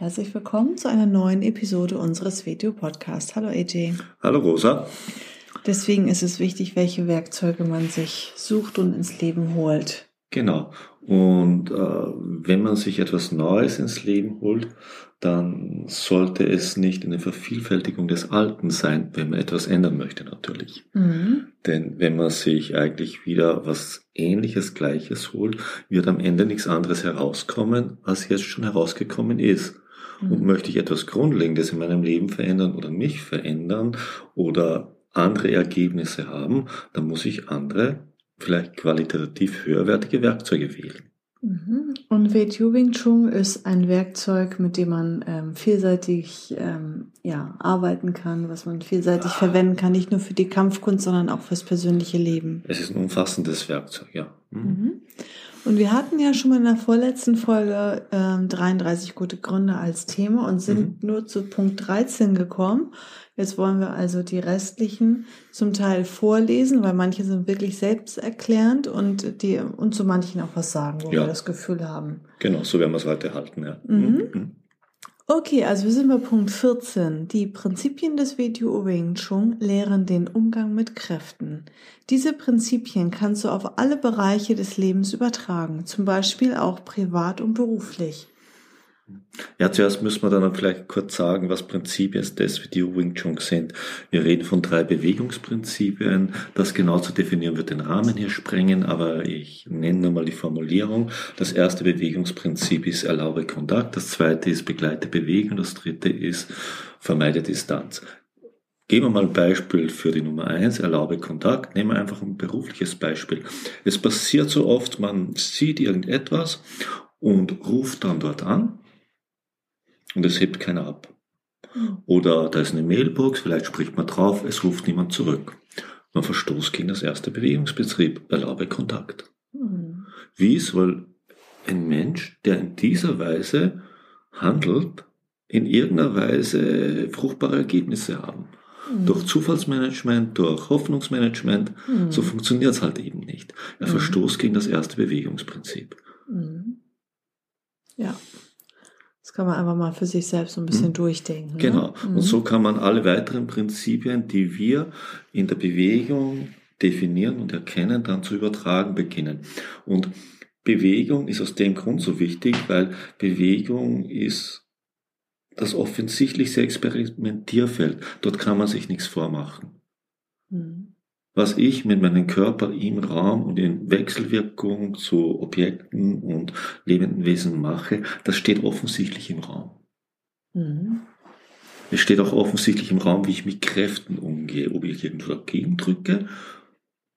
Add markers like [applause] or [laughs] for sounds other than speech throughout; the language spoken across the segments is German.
Herzlich willkommen zu einer neuen Episode unseres Video-Podcasts. Hallo AJ. Hallo Rosa. Deswegen ist es wichtig, welche Werkzeuge man sich sucht und ins Leben holt. Genau. Und äh, wenn man sich etwas Neues ins Leben holt, dann sollte es nicht eine Vervielfältigung des Alten sein, wenn man etwas ändern möchte natürlich. Mhm. Denn wenn man sich eigentlich wieder was Ähnliches, Gleiches holt, wird am Ende nichts anderes herauskommen, als jetzt schon herausgekommen ist. Und mhm. möchte ich etwas Grundlegendes in meinem Leben verändern oder mich verändern oder andere Ergebnisse haben, dann muss ich andere, vielleicht qualitativ höherwertige Werkzeuge wählen. Mhm. Und WTU Wing Chun ist ein Werkzeug, mit dem man ähm, vielseitig ähm, ja, arbeiten kann, was man vielseitig ah. verwenden kann, nicht nur für die Kampfkunst, sondern auch fürs persönliche Leben. Es ist ein umfassendes Werkzeug, ja. Mhm. Und wir hatten ja schon mal in der vorletzten Folge ähm, 33 gute Gründe als Thema und sind mhm. nur zu Punkt 13 gekommen. Jetzt wollen wir also die restlichen zum Teil vorlesen, weil manche sind wirklich selbsterklärend und die und zu manchen auch was sagen, wo ja. wir das Gefühl haben. Genau, so werden wir es heute halten, ja. Mhm. Mhm. Okay, also wir sind bei Punkt 14. Die Prinzipien des WTO Wing Chun lehren den Umgang mit Kräften. Diese Prinzipien kannst du auf alle Bereiche des Lebens übertragen, zum Beispiel auch privat und beruflich. Ja, zuerst müssen wir dann vielleicht kurz sagen, was Prinzipien des Video Wing Chun sind. Wir reden von drei Bewegungsprinzipien. Das genau zu definieren wird den Rahmen hier sprengen, aber ich nenne nur mal die Formulierung. Das erste Bewegungsprinzip ist erlaube Kontakt, das zweite ist begleite Bewegung, das dritte ist vermeide Distanz. Geben wir mal ein Beispiel für die Nummer eins, erlaube Kontakt. Nehmen wir einfach ein berufliches Beispiel. Es passiert so oft, man sieht irgendetwas und ruft dann dort an und es hebt keiner ab. Hm. Oder da ist eine Mailbox, vielleicht spricht man drauf, es ruft niemand zurück. Man verstoßt gegen das erste Bewegungsbetrieb, erlaube Kontakt. Mhm. Wie soll ein Mensch, der in dieser Weise handelt, in irgendeiner Weise fruchtbare Ergebnisse haben? Mhm. Durch Zufallsmanagement, durch Hoffnungsmanagement, mhm. so funktioniert es halt eben nicht. Er hm. verstoßt gegen das erste Bewegungsprinzip. Hm. Ja. Das kann man einfach mal für sich selbst so ein bisschen mhm. durchdenken. Ne? Genau. Ne? Und so kann man alle weiteren Prinzipien, die wir in der Bewegung definieren und erkennen, dann zu übertragen beginnen. Und Bewegung ist aus dem Grund so wichtig, weil Bewegung ist das offensichtlichste Experimentierfeld. Dort kann man sich nichts vormachen. Mhm was ich mit meinem Körper im Raum und in Wechselwirkung zu Objekten und lebenden Wesen mache, das steht offensichtlich im Raum. Mhm. Es steht auch offensichtlich im Raum, wie ich mit Kräften umgehe, ob ich irgendwo dagegen drücke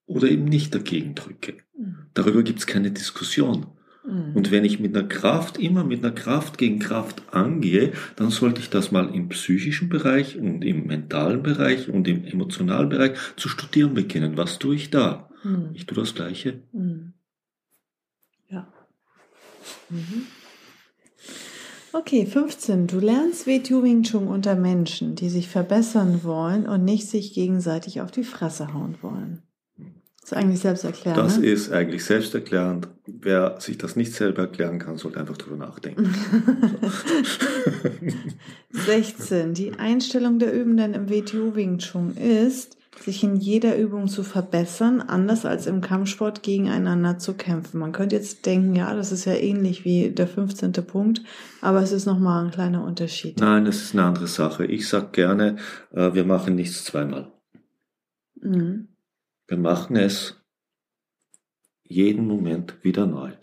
oder eben nicht dagegen drücke. Mhm. Darüber gibt es keine Diskussion. Mhm. Und wenn ich mit einer Kraft, immer mit einer Kraft gegen Kraft angehe, dann sollte ich das mal im psychischen Bereich und im mentalen Bereich und im emotionalen Bereich zu studieren beginnen. Was tue ich da? Mhm. Ich tue das Gleiche. Mhm. Ja. Mhm. Okay, 15. Du lernst WTU Wing Chun unter Menschen, die sich verbessern wollen und nicht sich gegenseitig auf die Fresse hauen wollen. Das ist eigentlich selbsterklärend. Das ne? ist eigentlich selbsterklärend. Wer sich das nicht selber erklären kann, sollte einfach drüber nachdenken. [laughs] 16. Die Einstellung der Übenden im WTU Wing Chun ist, sich in jeder Übung zu verbessern, anders als im Kampfsport gegeneinander zu kämpfen. Man könnte jetzt denken, ja, das ist ja ähnlich wie der 15. Punkt, aber es ist nochmal ein kleiner Unterschied. Nein, es ist eine andere Sache. Ich sag gerne, äh, wir machen nichts zweimal. Mhm. Wir machen es jeden Moment wieder neu.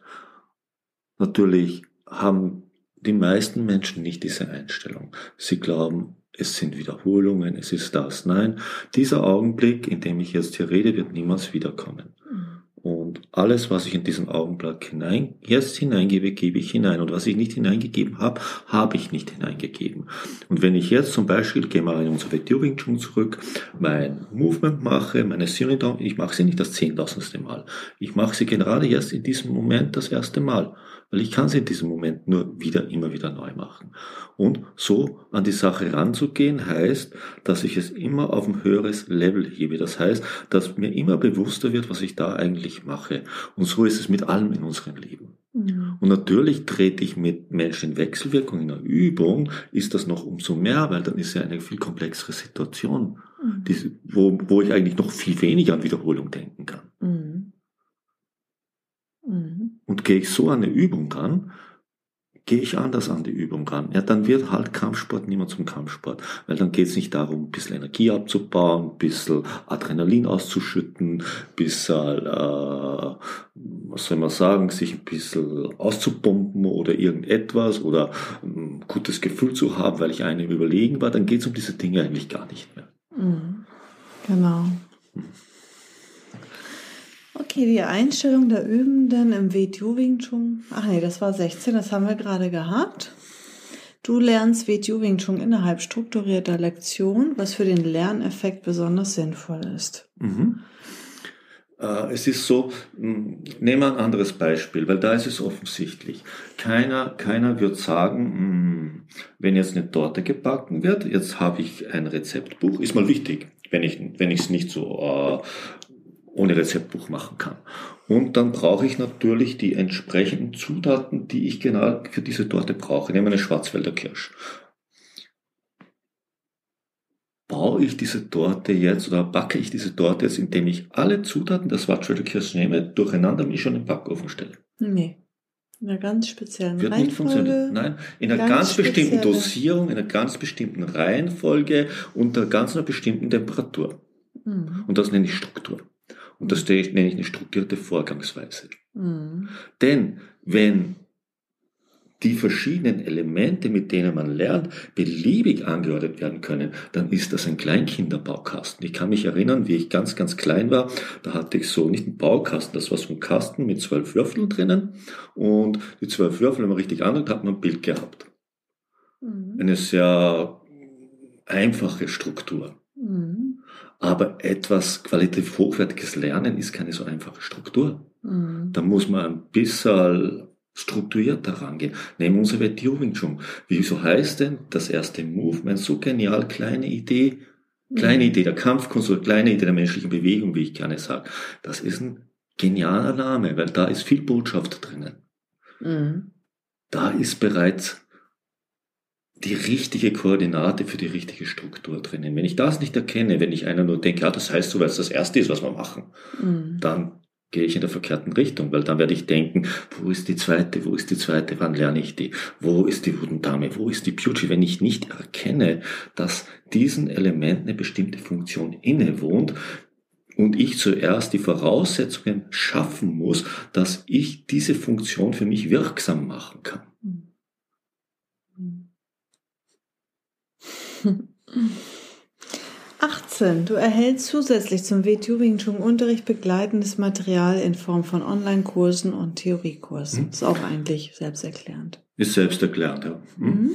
Natürlich haben die meisten Menschen nicht diese Einstellung. Sie glauben, es sind Wiederholungen, es ist das. Nein, dieser Augenblick, in dem ich jetzt hier rede, wird niemals wiederkommen. Und alles, was ich in diesen Augenblick hinein, jetzt hineingebe, gebe ich hinein. Und was ich nicht hineingegeben habe, habe ich nicht hineingegeben. Und wenn ich jetzt zum Beispiel, gehen wir in unser Video Wing Chun zurück, mein Movement mache, meine Sinodong, ich mache sie nicht das zehntausendste Mal. Ich mache sie gerade jetzt in diesem Moment das erste Mal. Weil ich kann sie in diesem Moment nur wieder, immer wieder neu machen. Und so an die Sache ranzugehen heißt, dass ich es immer auf ein höheres Level hebe. Das heißt, dass mir immer bewusster wird, was ich da eigentlich mache. Und so ist es mit allem in unserem Leben. Mhm. Und natürlich trete ich mit Menschen in Wechselwirkung in einer Übung, ist das noch umso mehr, weil dann ist ja eine viel komplexere Situation, mhm. die, wo, wo ich eigentlich noch viel weniger an Wiederholung denken kann. Mhm. Mhm. Und gehe ich so an eine Übung ran, gehe ich anders an die Übung ran. Ja, dann wird halt Kampfsport nicht mehr zum Kampfsport. Weil dann geht es nicht darum, ein bisschen Energie abzubauen, ein bisschen Adrenalin auszuschütten, ein bisschen, äh, was soll man sagen, sich ein bisschen auszupumpen oder irgendetwas oder ein gutes Gefühl zu haben, weil ich einem überlegen war. Dann geht es um diese Dinge eigentlich gar nicht mehr. Mhm. Genau. Okay, die Einstellung der Übenden im WTU Wing Chun. Ach nee, das war 16, das haben wir gerade gehabt. Du lernst WTU Wing Chun innerhalb strukturierter Lektion, was für den Lerneffekt besonders sinnvoll ist. Mhm. Äh, es ist so, hm, nehmen wir ein anderes Beispiel, weil da ist es offensichtlich. Keiner, keiner wird sagen, hm, wenn jetzt eine Torte gebacken wird, jetzt habe ich ein Rezeptbuch, ist mal wichtig, wenn ich wenn ich es nicht so äh, ohne Rezeptbuch machen kann. Und dann brauche ich natürlich die entsprechenden Zutaten, die ich genau für diese Torte brauche. Nehmen wir eine Schwarzwälder Kirsch. Baue ich diese Torte jetzt oder backe ich diese Torte jetzt, indem ich alle Zutaten der Schwarzwälder Kirsch nehme, durcheinander mische und in den Backofen stelle? Nee. In einer ganz speziellen Wird Reihenfolge. Nicht funktionieren. Nein, in einer ganz, ganz bestimmten Dosierung, in einer ganz bestimmten Reihenfolge, unter ganz einer bestimmten Temperatur. Mhm. Und das nenne ich Struktur. Und das nenne ich eine strukturierte Vorgangsweise. Mhm. Denn wenn die verschiedenen Elemente, mit denen man lernt, beliebig angeordnet werden können, dann ist das ein Kleinkinderbaukasten. Ich kann mich erinnern, wie ich ganz, ganz klein war, da hatte ich so nicht einen Baukasten, das war so ein Kasten mit zwölf Würfeln drinnen und die zwölf Würfel, wenn man richtig angeordnet hat, man ein Bild gehabt. Mhm. Eine sehr einfache Struktur. Mhm. Aber etwas qualitativ hochwertiges Lernen ist keine so einfache Struktur. Mhm. Da muss man ein bisschen strukturierter rangehen. Nehmen unser Wing Wing Chun. Wieso heißt denn das erste Movement so genial? Kleine Idee, kleine mhm. Idee der Kampfkunst oder kleine Idee der menschlichen Bewegung, wie ich gerne sage. Das ist ein genialer Name, weil da ist viel Botschaft drinnen. Mhm. Da ist bereits die richtige Koordinate für die richtige Struktur drinnen. Wenn ich das nicht erkenne, wenn ich einer nur denke, ja, das heißt so, weil es das Erste ist, was wir machen, mhm. dann gehe ich in der verkehrten Richtung, weil dann werde ich denken, wo ist die zweite, wo ist die zweite, wann lerne ich die, wo ist die Wudendame, wo ist die Beauty, wenn ich nicht erkenne, dass diesen Element eine bestimmte Funktion innewohnt, und ich zuerst die Voraussetzungen schaffen muss, dass ich diese Funktion für mich wirksam machen kann. 18. Du erhältst zusätzlich zum WTU Wing Chun Unterricht begleitendes Material in Form von Online-Kursen und Theoriekursen. Hm. Ist auch eigentlich selbsterklärend. Ist selbsterklärend, ja. Hm. Mhm.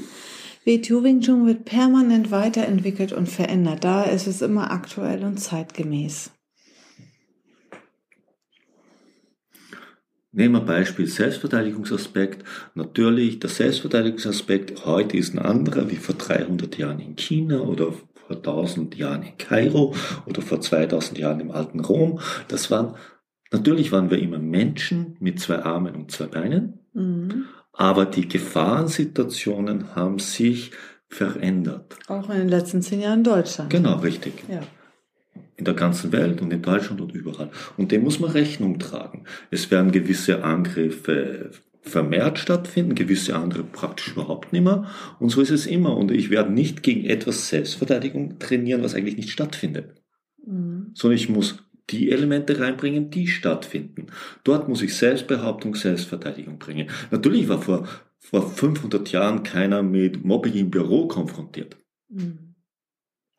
WTU Wing Chun wird permanent weiterentwickelt und verändert. Da ist es immer aktuell und zeitgemäß. Nehmen wir Beispiel Selbstverteidigungsaspekt. Natürlich, der Selbstverteidigungsaspekt heute ist ein anderer wie vor 300 Jahren in China oder vor 1000 Jahren in Kairo oder vor 2000 Jahren im alten Rom. Das waren, natürlich waren wir immer Menschen mit zwei Armen und zwei Beinen, mhm. aber die Gefahrensituationen haben sich verändert. Auch in den letzten zehn Jahren in Deutschland. Genau, richtig. Ja in der ganzen Welt und in Deutschland und überall. Und dem muss man Rechnung tragen. Es werden gewisse Angriffe vermehrt stattfinden, gewisse andere praktisch überhaupt nicht mehr. Und so ist es immer. Und ich werde nicht gegen etwas Selbstverteidigung trainieren, was eigentlich nicht stattfindet. Mhm. Sondern ich muss die Elemente reinbringen, die stattfinden. Dort muss ich Selbstbehauptung, Selbstverteidigung bringen. Natürlich war vor, vor 500 Jahren keiner mit Mobbing im Büro konfrontiert. Mhm.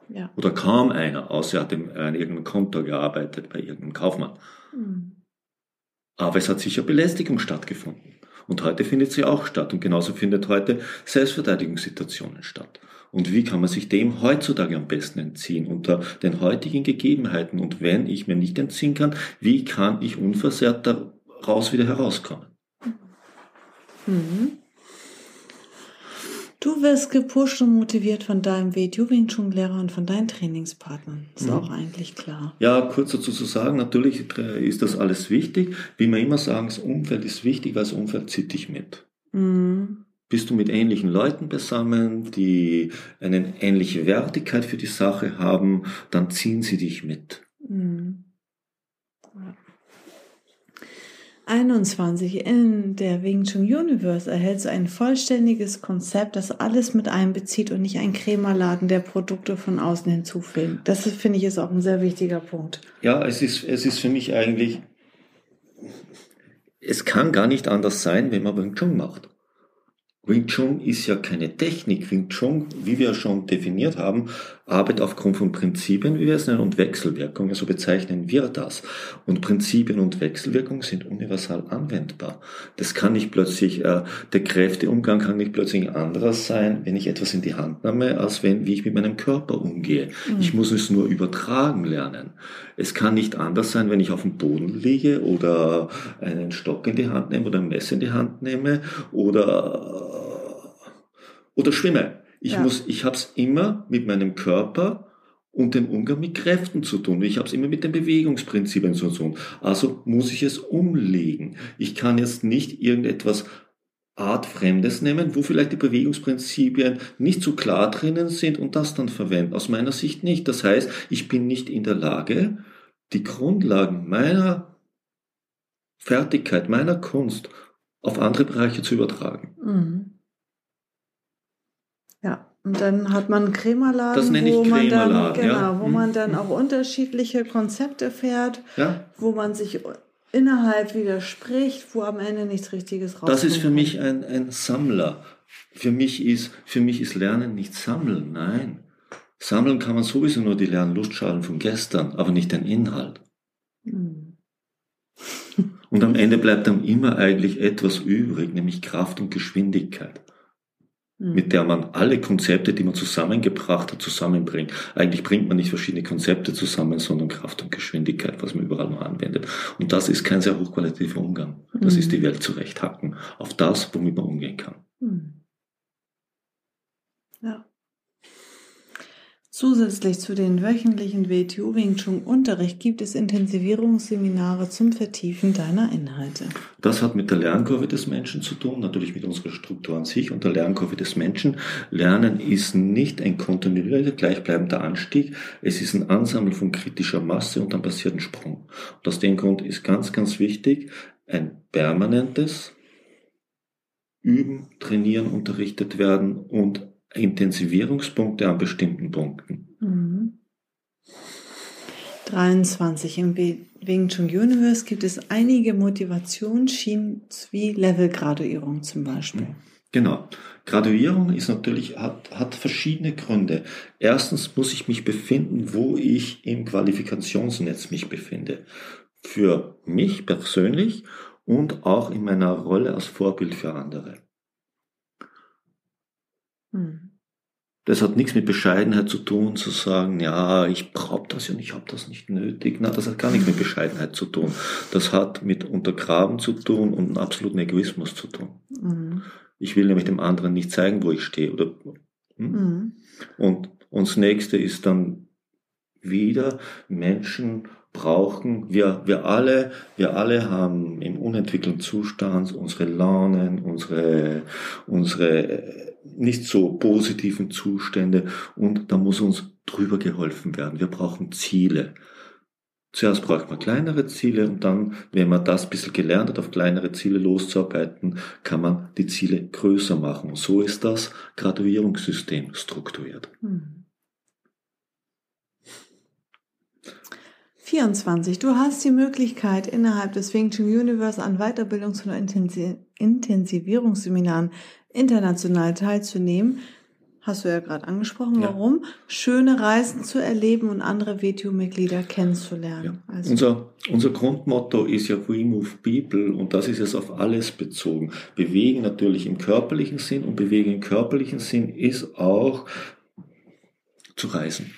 Ja. Oder kaum einer, außer er hat in irgendeinem Konto gearbeitet bei irgendeinem Kaufmann. Mhm. Aber es hat sicher Belästigung stattgefunden. Und heute findet sie auch statt. Und genauso findet heute Selbstverteidigungssituationen statt. Und wie kann man sich dem heutzutage am besten entziehen unter den heutigen Gegebenheiten? Und wenn ich mir nicht entziehen kann, wie kann ich unversehrt daraus wieder herauskommen? Mhm. Du wirst gepusht und motiviert von deinem WTU Wing Chun Lehrer und von deinen Trainingspartnern. Ist mhm. auch eigentlich klar. Ja, kurz dazu zu sagen, natürlich ist das alles wichtig. Wie wir immer sagen, das Umfeld ist wichtig, weil das Umfeld zieht dich mit. Mhm. Bist du mit ähnlichen Leuten beisammen, die eine ähnliche Wertigkeit für die Sache haben, dann ziehen sie dich mit. Mhm. 21. In der Wing Chun Universe erhältst du ein vollständiges Konzept, das alles mit einbezieht und nicht ein Krämerladen, der Produkte von außen hinzufügt. Das finde ich ist auch ein sehr wichtiger Punkt. Ja, es ist, es ist für mich eigentlich, es kann gar nicht anders sein, wenn man Wing Chun macht. Wing Chun ist ja keine Technik. Wing Chun, wie wir schon definiert haben, arbeitet aufgrund von Prinzipien, wie wir es nennen, und Wechselwirkungen, so bezeichnen wir das. Und Prinzipien und Wechselwirkungen sind universal anwendbar. Das kann nicht plötzlich, äh, der Kräfteumgang kann nicht plötzlich ein anderer sein, wenn ich etwas in die Hand nehme, als wenn, wie ich mit meinem Körper umgehe. Mhm. Ich muss es nur übertragen lernen. Es kann nicht anders sein, wenn ich auf dem Boden liege oder einen Stock in die Hand nehme oder ein Messer in die Hand nehme oder oder schwimme. Ich ja. muss, ich habe es immer mit meinem Körper und dem Umgang mit Kräften zu tun. Ich habe es immer mit den Bewegungsprinzipien zu tun. Also muss ich es umlegen. Ich kann jetzt nicht irgendetwas Artfremdes nehmen, wo vielleicht die Bewegungsprinzipien nicht so klar drinnen sind und das dann verwenden. Aus meiner Sicht nicht. Das heißt, ich bin nicht in der Lage, die Grundlagen meiner Fertigkeit, meiner Kunst auf andere Bereiche zu übertragen. Mhm. Ja, und dann hat man einen Krämerladen, das nenne ich wo man dann, genau, ja. wo man dann auch unterschiedliche Konzepte fährt, ja. wo man sich innerhalb widerspricht, wo am Ende nichts Richtiges rauskommt. Das ist für mich ein, ein Sammler. Für mich ist, für mich ist Lernen nicht Sammeln, nein. Sammeln kann man sowieso nur die Lernlustschalen von gestern, aber nicht den Inhalt. Hm. Und am Ende bleibt dann immer eigentlich etwas übrig, nämlich Kraft und Geschwindigkeit. Mhm. mit der man alle Konzepte, die man zusammengebracht hat, zusammenbringt. Eigentlich bringt man nicht verschiedene Konzepte zusammen, sondern Kraft und Geschwindigkeit, was man überall nur anwendet. Und das ist kein sehr hochqualitativer Umgang. Das mhm. ist die Welt zurechthacken auf das, womit man umgehen kann. Mhm. Ja. Zusätzlich zu den wöchentlichen WTU Wing Chun Unterricht gibt es Intensivierungsseminare zum Vertiefen deiner Inhalte. Das hat mit der Lernkurve des Menschen zu tun, natürlich mit unserer Struktur an sich und der Lernkurve des Menschen. Lernen ist nicht ein kontinuierlicher, gleichbleibender Anstieg. Es ist ein Ansammeln von kritischer Masse und dann passiert ein Sprung. Und aus dem Grund ist ganz, ganz wichtig, ein permanentes Üben, Trainieren, unterrichtet werden und Intensivierungspunkte an bestimmten Punkten. Mhm. 23. Im Wing Chun Universe gibt es einige Motivationsschienen wie Levelgraduierung zum Beispiel. Genau. Graduierung ist natürlich, hat, hat verschiedene Gründe. Erstens muss ich mich befinden, wo ich im Qualifikationsnetz mich befinde. Für mich persönlich und auch in meiner Rolle als Vorbild für andere. Hm. Das hat nichts mit Bescheidenheit zu tun, zu sagen, ja, ich brauche das ja nicht, ich habe das nicht nötig. Na, das hat gar nichts mit Bescheidenheit zu tun. Das hat mit Untergraben zu tun und einem absoluten Egoismus zu tun. Mhm. Ich will nämlich dem anderen nicht zeigen, wo ich stehe. Oder, hm? mhm. Und, und das nächste ist dann wieder Menschen brauchen, wir, wir alle, wir alle haben im unentwickelten Zustand unsere Launen, unsere, unsere nicht so positiven Zustände und da muss uns drüber geholfen werden. Wir brauchen Ziele. Zuerst braucht man kleinere Ziele und dann, wenn man das ein bisschen gelernt hat, auf kleinere Ziele loszuarbeiten, kann man die Ziele größer machen. So ist das Graduierungssystem strukturiert. Hm. 24. Du hast die Möglichkeit, innerhalb des Wing Chun Universe an Weiterbildungs- und Intensivierungsseminaren international teilzunehmen. hast du ja gerade angesprochen. Ja. Warum? Schöne Reisen zu erleben und andere WTO-Mitglieder kennenzulernen. Ja. Also, Unser, unser Grundmotto ist ja We Move People und das ist jetzt auf alles bezogen. Bewegen natürlich im körperlichen Sinn und bewegen im körperlichen Sinn ist auch zu reisen.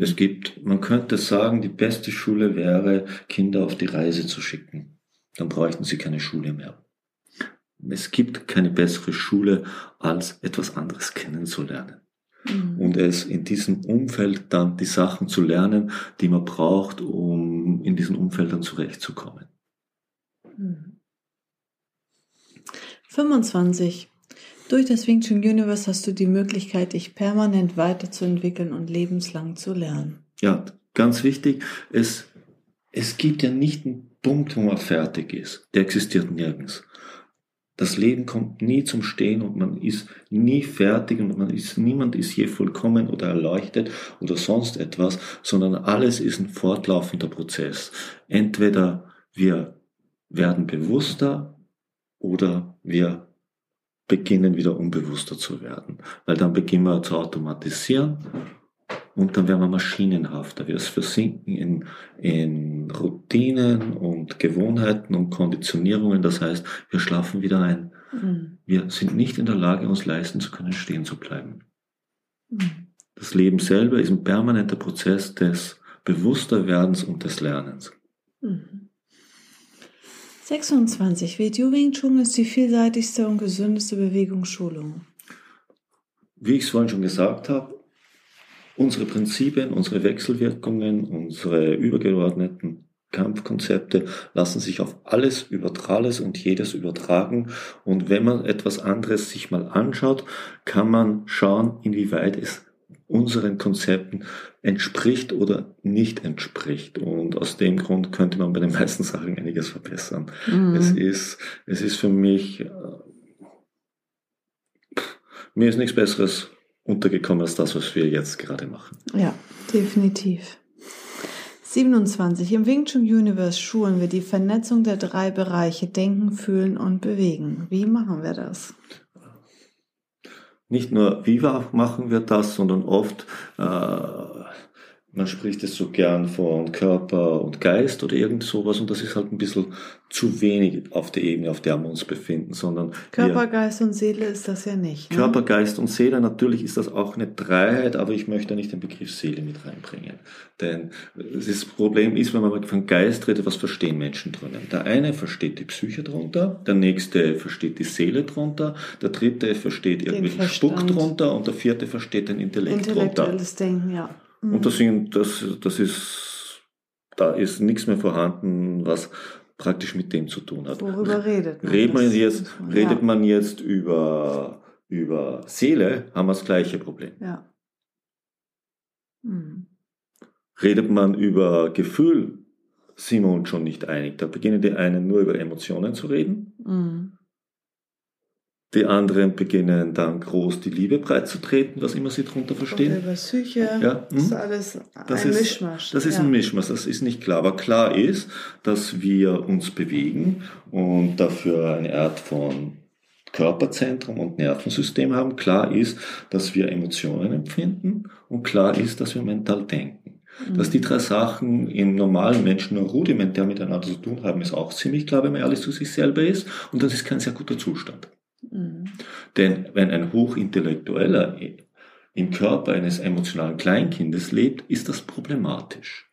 Es gibt, man könnte sagen, die beste Schule wäre, Kinder auf die Reise zu schicken. Dann bräuchten sie keine Schule mehr. Es gibt keine bessere Schule, als etwas anderes kennenzulernen. Mhm. Und es in diesem Umfeld dann die Sachen zu lernen, die man braucht, um in diesen Umfeldern zurechtzukommen. Mhm. 25. Durch das Wing Chun Universe hast du die Möglichkeit, dich permanent weiterzuentwickeln und lebenslang zu lernen. Ja, ganz wichtig, es, es gibt ja nicht einen Punkt, wo man fertig ist. Der existiert nirgends. Das Leben kommt nie zum Stehen und man ist nie fertig und man ist, niemand ist je vollkommen oder erleuchtet oder sonst etwas, sondern alles ist ein fortlaufender Prozess. Entweder wir werden bewusster oder wir beginnen wieder unbewusster zu werden, weil dann beginnen wir zu automatisieren und dann werden wir maschinenhafter. Wir versinken in, in Routinen und Gewohnheiten und Konditionierungen. Das heißt, wir schlafen wieder ein. Mhm. Wir sind nicht in der Lage, uns leisten zu können, stehen zu bleiben. Mhm. Das Leben selber ist ein permanenter Prozess des Bewussterwerdens und des Lernens. Mhm. 26. WTO Wing Chun ist die vielseitigste und gesündeste Bewegungsschulung. Wie ich es vorhin schon gesagt habe, unsere Prinzipien, unsere Wechselwirkungen, unsere übergeordneten Kampfkonzepte lassen sich auf alles Übertrales und jedes übertragen. Und wenn man etwas anderes sich mal anschaut, kann man schauen, inwieweit es unseren Konzepten entspricht oder nicht entspricht. Und aus dem Grund könnte man bei den [laughs] meisten Sachen einiges verbessern. Mhm. Es ist, es ist für mich, äh, mir ist nichts Besseres untergekommen als das, was wir jetzt gerade machen. Ja, definitiv. 27. Im Wing Chun Universe schulen wir die Vernetzung der drei Bereiche Denken, Fühlen und Bewegen. Wie machen wir das? Nicht nur wie machen wir das, sondern oft, äh, man spricht es so gern von Körper und Geist oder irgend sowas und das ist halt ein bisschen zu wenig auf der Ebene, auf der wir uns befinden, sondern Körper, Geist und Seele ist das ja nicht. Ne? Körper, Geist und Seele, natürlich ist das auch eine Dreiheit, aber ich möchte nicht den Begriff Seele mit reinbringen. Denn das Problem ist, wenn man von Geist redet, was verstehen Menschen drinnen? Der eine versteht die Psyche drunter, der nächste versteht die Seele drunter, der dritte versteht irgendwie Spuck drunter und der vierte versteht den Intellekt drunter. Intellektuelles Denken, ja. Mhm. Und das, sind, das, das ist, da ist nichts mehr vorhanden, was praktisch mit dem zu tun hat. Worüber redet man? Redet man jetzt, man- redet ja. man jetzt über, über Seele, haben wir das gleiche Problem. Ja. Mhm. Redet man über Gefühl, sind wir uns schon nicht einig. Da beginnen die einen nur über Emotionen zu reden. Mhm. Die anderen beginnen dann groß die Liebe breitzutreten, was immer sie darunter Oder verstehen. über Psyche. Ja, Das ist hm. alles Das ein ist, Mischmasch. Das ist ja. ein Mischmasch, das ist nicht klar. Aber klar ist, dass wir uns bewegen und dafür eine Art von Körperzentrum und Nervensystem haben. Klar ist, dass wir Emotionen empfinden und klar ist, dass wir mental denken. Dass die drei Sachen im normalen Menschen nur rudimentär miteinander zu tun haben, ist auch ziemlich klar, wenn man ehrlich zu sich selber ist. Und das ist kein sehr guter Zustand. Mhm. Denn wenn ein Hochintellektueller im Körper eines emotionalen Kleinkindes lebt, ist das problematisch.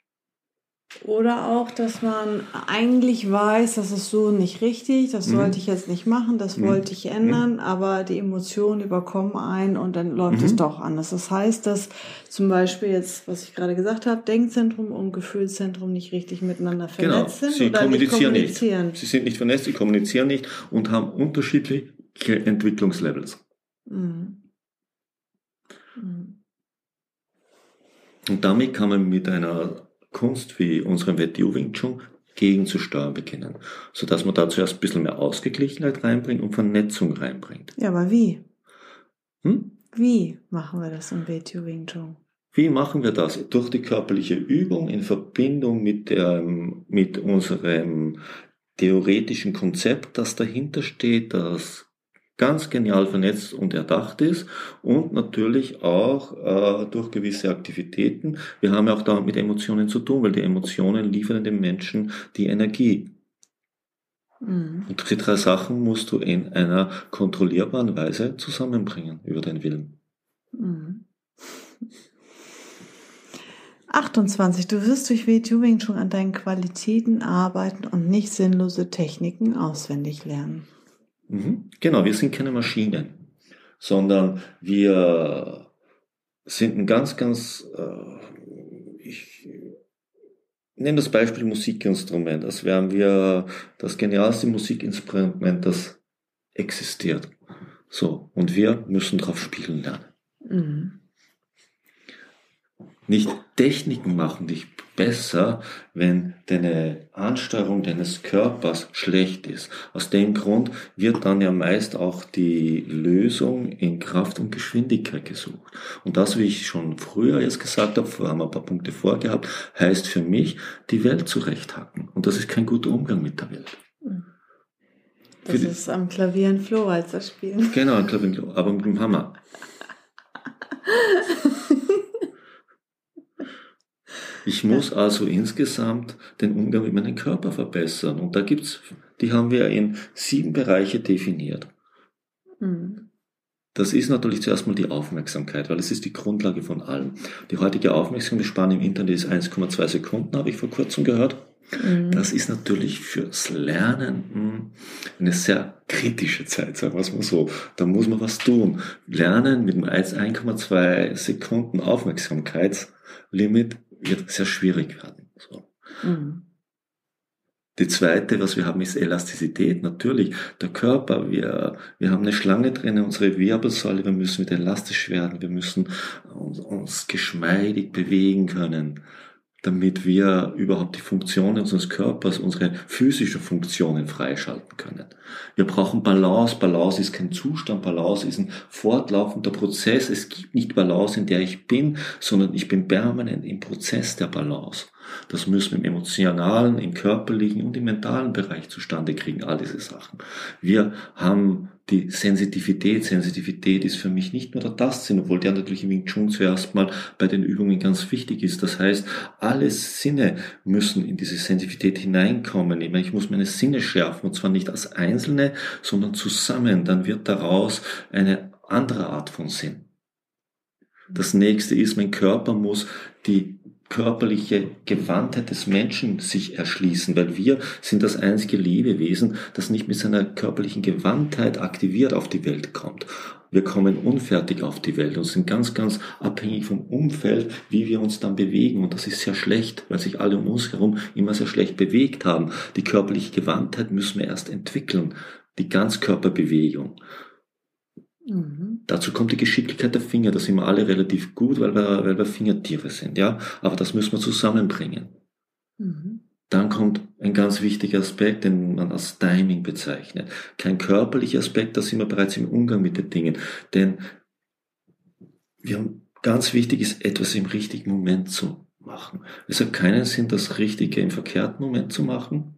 Oder auch, dass man eigentlich weiß, das ist so nicht richtig, das Mhm. sollte ich jetzt nicht machen, das Mhm. wollte ich ändern, aber die Emotionen überkommen ein und dann läuft Mhm. es doch anders. Das heißt, dass zum Beispiel jetzt, was ich gerade gesagt habe, Denkzentrum und Gefühlszentrum nicht richtig miteinander Genau, vernetzt sind sie kommunizieren nicht nicht. kommunizieren. Sie sind nicht vernetzt, sie kommunizieren nicht und haben unterschiedliche Entwicklungslevels. Mhm. Mhm. Und damit kann man mit einer Kunst wie unserem WTU Wing Chun gegenzusteuern beginnen, sodass man da zuerst ein bisschen mehr Ausgeglichenheit reinbringt und Vernetzung reinbringt. Ja, aber wie? Hm? Wie machen wir das im WTO Wing Chun? Wie machen wir das? Durch die körperliche Übung in Verbindung mit, der, mit unserem theoretischen Konzept, das dahinter steht, das ganz genial vernetzt und erdacht ist und natürlich auch äh, durch gewisse Aktivitäten. Wir haben ja auch da mit Emotionen zu tun, weil die Emotionen liefern dem Menschen die Energie. Mhm. Und die drei Sachen musst du in einer kontrollierbaren Weise zusammenbringen über deinen Willen. Mhm. 28. Du wirst durch WTUing schon an deinen Qualitäten arbeiten und nicht sinnlose Techniken auswendig lernen. Mhm. Genau, wir sind keine Maschinen, sondern wir sind ein ganz, ganz, äh, ich nehme das Beispiel Musikinstrument, als wären wir das genialste Musikinstrument, das existiert. So, und wir müssen drauf spielen lernen. Mhm. Nicht Techniken machen dich besser, wenn deine Ansteuerung deines Körpers schlecht ist. Aus dem Grund wird dann ja meist auch die Lösung in Kraft und Geschwindigkeit gesucht. Und das, wie ich schon früher jetzt gesagt habe, haben wir ein paar Punkte vorgehabt, heißt für mich, die Welt zurechthacken. Und das ist kein guter Umgang mit der Welt. Das ist am Klavier ein Flohwalzer spielen. Genau, ein Klavier, aber mit dem Hammer. [laughs] Ich muss also insgesamt den Umgang mit meinem Körper verbessern. Und da gibt's, die haben wir in sieben Bereiche definiert. Mhm. Das ist natürlich zuerst mal die Aufmerksamkeit, weil es ist die Grundlage von allem. Die heutige Aufmerksamkeitsspanne im Internet ist 1,2 Sekunden, habe ich vor kurzem gehört. Mhm. Das ist natürlich fürs Lernen hm, eine sehr kritische Zeit, sagen wir es mal so. Da muss man was tun. Lernen mit einem 1,2 Sekunden Aufmerksamkeitslimit wird sehr schwierig werden. So. Mhm. Die zweite, was wir haben, ist Elastizität. Natürlich, der Körper, wir, wir haben eine Schlange drin, unsere Wirbelsäule, wir müssen wieder elastisch werden, wir müssen uns, uns geschmeidig bewegen können damit wir überhaupt die Funktionen unseres Körpers, unsere physischen Funktionen freischalten können. Wir brauchen Balance. Balance ist kein Zustand, Balance ist ein fortlaufender Prozess. Es gibt nicht Balance, in der ich bin, sondern ich bin permanent im Prozess der Balance. Das müssen wir im emotionalen, im körperlichen und im mentalen Bereich zustande kriegen, all diese Sachen. Wir haben die Sensitivität. Sensitivität ist für mich nicht nur der Tastsinn, obwohl der natürlich im Wing Chun zuerst mal bei den Übungen ganz wichtig ist. Das heißt, alle Sinne müssen in diese Sensitivität hineinkommen. Ich, meine, ich muss meine Sinne schärfen und zwar nicht als einzelne, sondern zusammen. Dann wird daraus eine andere Art von Sinn. Das nächste ist, mein Körper muss die körperliche Gewandtheit des Menschen sich erschließen, weil wir sind das einzige Lebewesen, das nicht mit seiner körperlichen Gewandtheit aktiviert auf die Welt kommt. Wir kommen unfertig auf die Welt und sind ganz, ganz abhängig vom Umfeld, wie wir uns dann bewegen. Und das ist sehr schlecht, weil sich alle um uns herum immer sehr schlecht bewegt haben. Die körperliche Gewandtheit müssen wir erst entwickeln. Die Ganzkörperbewegung. Mhm. Dazu kommt die Geschicklichkeit der Finger. Da sind wir alle relativ gut, weil wir, weil wir Fingertiere sind, ja. Aber das müssen wir zusammenbringen. Mhm. Dann kommt ein ganz wichtiger Aspekt, den man als Timing bezeichnet. Kein körperlicher Aspekt, da sind wir bereits im Umgang mit den Dingen. Denn wir haben, ganz wichtig ist, etwas im richtigen Moment zu machen. Es hat keinen Sinn, das Richtige im verkehrten Moment zu machen.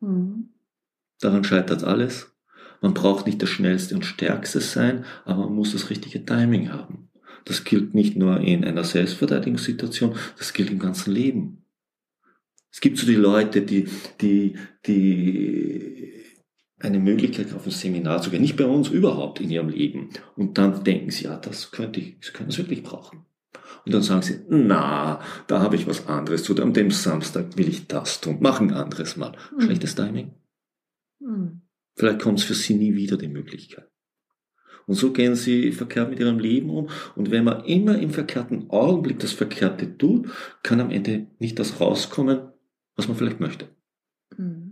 Mhm. Daran scheitert alles. Man braucht nicht das Schnellste und Stärkste sein, aber man muss das richtige Timing haben. Das gilt nicht nur in einer Selbstverteidigungssituation, das gilt im ganzen Leben. Es gibt so die Leute, die, die, die eine Möglichkeit auf ein Seminar zu gehen, nicht bei uns überhaupt in ihrem Leben. Und dann denken sie, ja, das könnte ich, das können sie wirklich brauchen. Und dann sagen sie, na, da habe ich was anderes zu tun. An dem Samstag will ich das tun. Mach ein anderes Mal. Mhm. Schlechtes Timing. Mhm. Vielleicht kommt es für sie nie wieder die Möglichkeit. Und so gehen sie verkehrt mit ihrem Leben um. Und wenn man immer im verkehrten Augenblick das Verkehrte tut, kann am Ende nicht das rauskommen, was man vielleicht möchte. Mhm.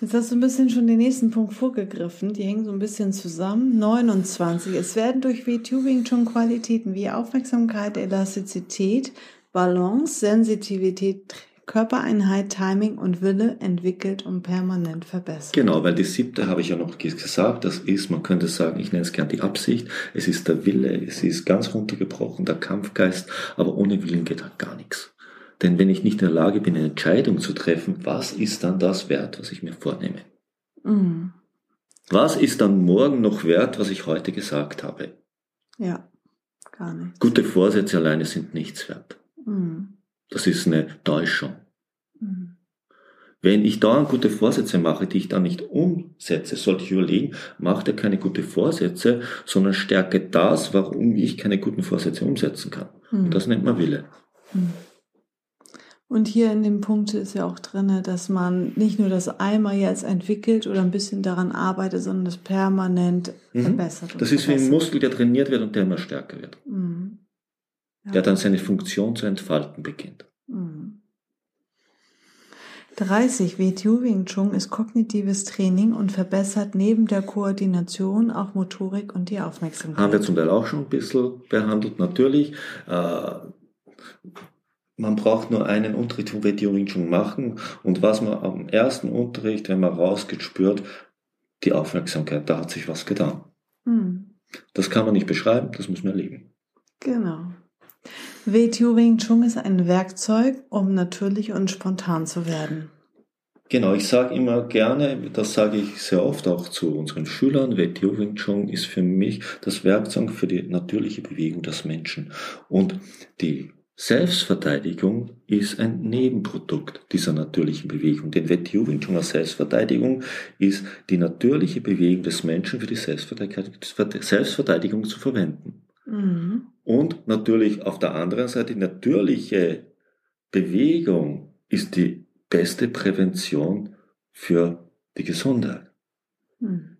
Jetzt hast du ein bisschen schon den nächsten Punkt vorgegriffen. Die hängen so ein bisschen zusammen. 29. Es werden durch V-Tubing schon Qualitäten wie Aufmerksamkeit, Elastizität, Balance, Sensitivität, Körpereinheit, Timing und Wille entwickelt und permanent verbessert. Genau, weil die siebte habe ich ja noch gesagt, das ist, man könnte sagen, ich nenne es gern die Absicht, es ist der Wille, es ist ganz runtergebrochen, der Kampfgeist, aber ohne Willen geht halt gar nichts. Denn wenn ich nicht in der Lage bin, eine Entscheidung zu treffen, was ist dann das wert, was ich mir vornehme? Mhm. Was ist dann morgen noch wert, was ich heute gesagt habe? Ja, gar nicht. Gute Vorsätze alleine sind nichts wert. Mhm. Das ist eine Täuschung. Mhm. Wenn ich dauernd gute Vorsätze mache, die ich dann nicht umsetze, sollte ich überlegen, mache er keine gute Vorsätze, sondern stärke das, warum ich keine guten Vorsätze umsetzen kann. Mhm. Und das nennt man Wille. Mhm. Und hier in dem Punkt ist ja auch drin, dass man nicht nur das einmal jetzt entwickelt oder ein bisschen daran arbeitet, sondern das permanent Mhm. verbessert. Das ist wie ein verbessert. Muskel, der trainiert wird und der immer stärker wird. Mhm. Ja. Der dann seine Funktion zu entfalten beginnt. Mhm. 30. WTU Wing Chun ist kognitives Training und verbessert neben der Koordination auch Motorik und die Aufmerksamkeit. Haben wir zum Teil auch schon ein bisschen behandelt, natürlich. Äh, man braucht nur einen Unterricht von WTO Wing Chun machen und was man am ersten Unterricht, wenn man rausgeht, spürt, die Aufmerksamkeit, da hat sich was getan. Mhm. Das kann man nicht beschreiben, das muss man erleben. Genau. WTU Wing Chun ist ein Werkzeug, um natürlich und spontan zu werden. Genau, ich sage immer gerne, das sage ich sehr oft auch zu unseren Schülern, WTO Wing Chun ist für mich das Werkzeug für die natürliche Bewegung des Menschen. Und die Selbstverteidigung ist ein Nebenprodukt dieser natürlichen Bewegung. Denn WTO Wing Chun als Selbstverteidigung ist die natürliche Bewegung des Menschen für die Selbstverteidigung, Selbstverteidigung zu verwenden. Mhm. Und natürlich auf der anderen Seite, natürliche Bewegung ist die beste Prävention für die Gesundheit. Hm.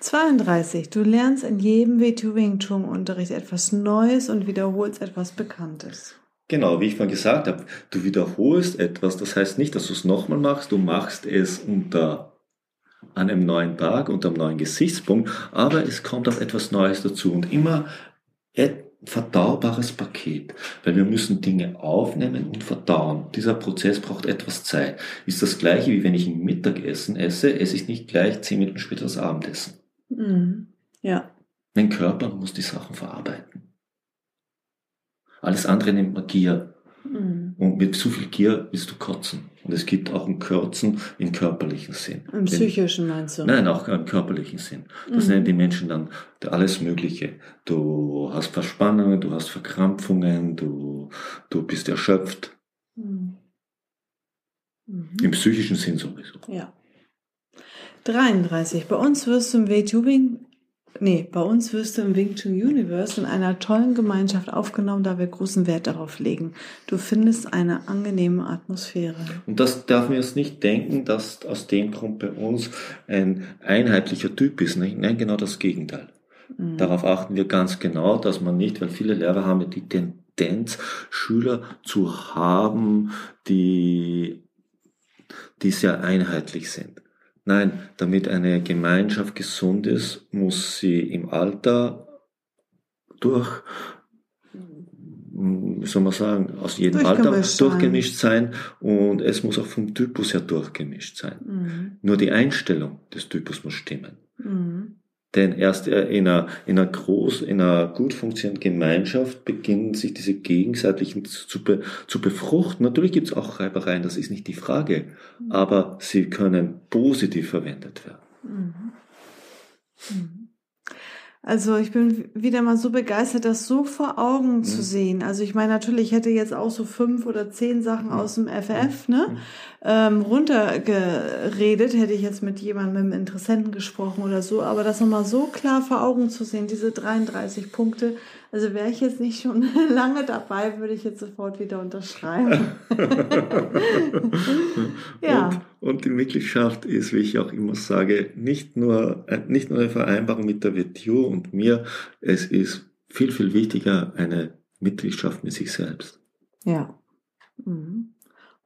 32. Du lernst in jedem WTU Wing Chun Unterricht etwas Neues und wiederholst etwas Bekanntes. Genau, wie ich vorhin gesagt habe, du wiederholst etwas, das heißt nicht, dass du es nochmal machst, du machst es unter einem neuen Tag, unter einem neuen Gesichtspunkt, aber es kommt auch etwas Neues dazu und immer ein verdaubares Paket, weil wir müssen Dinge aufnehmen und verdauen. Dieser Prozess braucht etwas Zeit. Ist das gleiche, wie wenn ich ein Mittagessen esse, esse ich nicht gleich zehn Minuten später das Abendessen. Mhm. Ja. Mein Körper muss die Sachen verarbeiten. Alles andere nennt man Gier. Mhm. Und mit zu viel Gier willst du kotzen. Und es gibt auch ein Kürzen im körperlichen Sinn. Im psychischen meinst du? Nein, auch im körperlichen Sinn. Das Mhm. nennen die Menschen dann alles Mögliche. Du hast Verspannungen, du hast Verkrampfungen, du, du bist erschöpft. Mhm. Im psychischen Sinn sowieso. Ja. 33. Bei uns wirst du im WTU Wing, nee, bei uns wirst du im Wing Chun Universe in einer tollen Gemeinschaft aufgenommen, da wir großen Wert darauf legen. Du findest eine angenehme Atmosphäre. Und das darf man jetzt nicht denken, dass aus dem Grund bei uns ein einheitlicher Typ ist. Nein, nein, genau das Gegenteil. Mhm. Darauf achten wir ganz genau, dass man nicht, weil viele Lehrer haben die Tendenz, Schüler zu haben, die, die sehr einheitlich sind. Nein, damit eine Gemeinschaft gesund ist, muss sie im Alter durch, wie soll man sagen, aus jedem Alter Durchgemischt sein. und es muss auch vom Typus her durchgemischt sein. Mhm. Nur die Einstellung des Typus muss stimmen. Mhm. Denn erst in einer, in einer groß, in einer gut funktionierenden Gemeinschaft beginnen sich diese gegenseitigen zu, zu, be, zu befruchten. Natürlich gibt es auch Reibereien, das ist nicht die Frage. Aber sie können positiv verwendet werden. Mhm. Mhm. Also ich bin wieder mal so begeistert, das so vor Augen zu Mhm. sehen. Also ich meine, natürlich hätte jetzt auch so fünf oder zehn Sachen aus dem FF, ne? Ähm, runtergeredet, hätte ich jetzt mit jemandem, mit einem Interessenten gesprochen oder so, aber das nochmal so klar vor Augen zu sehen, diese 33 Punkte, also wäre ich jetzt nicht schon [laughs] lange dabei, würde ich jetzt sofort wieder unterschreiben. [laughs] ja. Und, und die Mitgliedschaft ist, wie ich auch immer sage, nicht nur, äh, nicht nur eine Vereinbarung mit der WTO und mir, es ist viel, viel wichtiger eine Mitgliedschaft mit sich selbst. Ja. Mhm.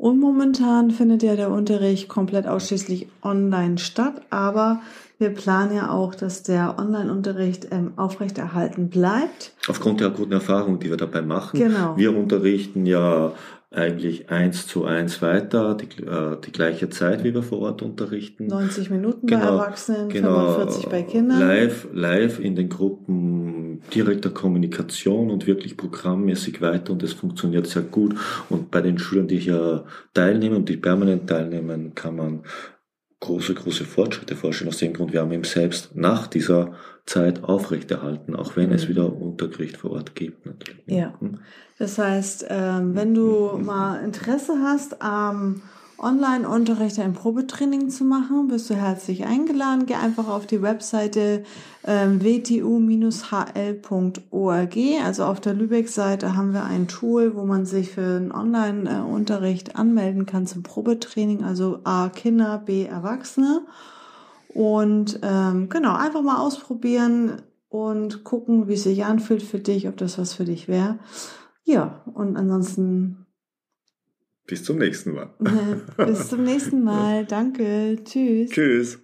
Und momentan findet ja der Unterricht komplett ausschließlich online statt, aber wir planen ja auch, dass der Online-Unterricht ähm, aufrechterhalten bleibt. Aufgrund der guten Erfahrung, die wir dabei machen. Genau. Wir unterrichten ja eigentlich eins zu eins weiter, die, äh, die gleiche Zeit, wie wir vor Ort unterrichten. 90 Minuten bei Genau, Erwachsenen, Genau, 45 bei Kindern. Live, live in den Gruppen direkter Kommunikation und wirklich programmmäßig weiter und es funktioniert sehr gut. Und bei den Schülern, die hier teilnehmen und die permanent teilnehmen, kann man große, große Fortschritte vorstellen. Aus dem Grund, wir haben ihn selbst nach dieser Zeit aufrechterhalten, auch wenn mhm. es wieder Unterricht vor Ort gibt. Natürlich. Ja, hm? das heißt, ähm, wenn du mal Interesse hast, ähm, Online-Unterricht ein Probetraining zu machen, bist du herzlich eingeladen. Geh einfach auf die Webseite ähm, wtu-hl.org. Also auf der Lübeck-Seite haben wir ein Tool, wo man sich für einen Online-Unterricht anmelden kann zum Probetraining. Also A Kinder, B Erwachsene. Und ähm, genau, einfach mal ausprobieren und gucken, wie es sich anfühlt für dich, ob das was für dich wäre. Ja, und ansonsten bis zum nächsten Mal. [laughs] Bis zum nächsten [laughs] Mal. Danke. Tschüss. Tschüss.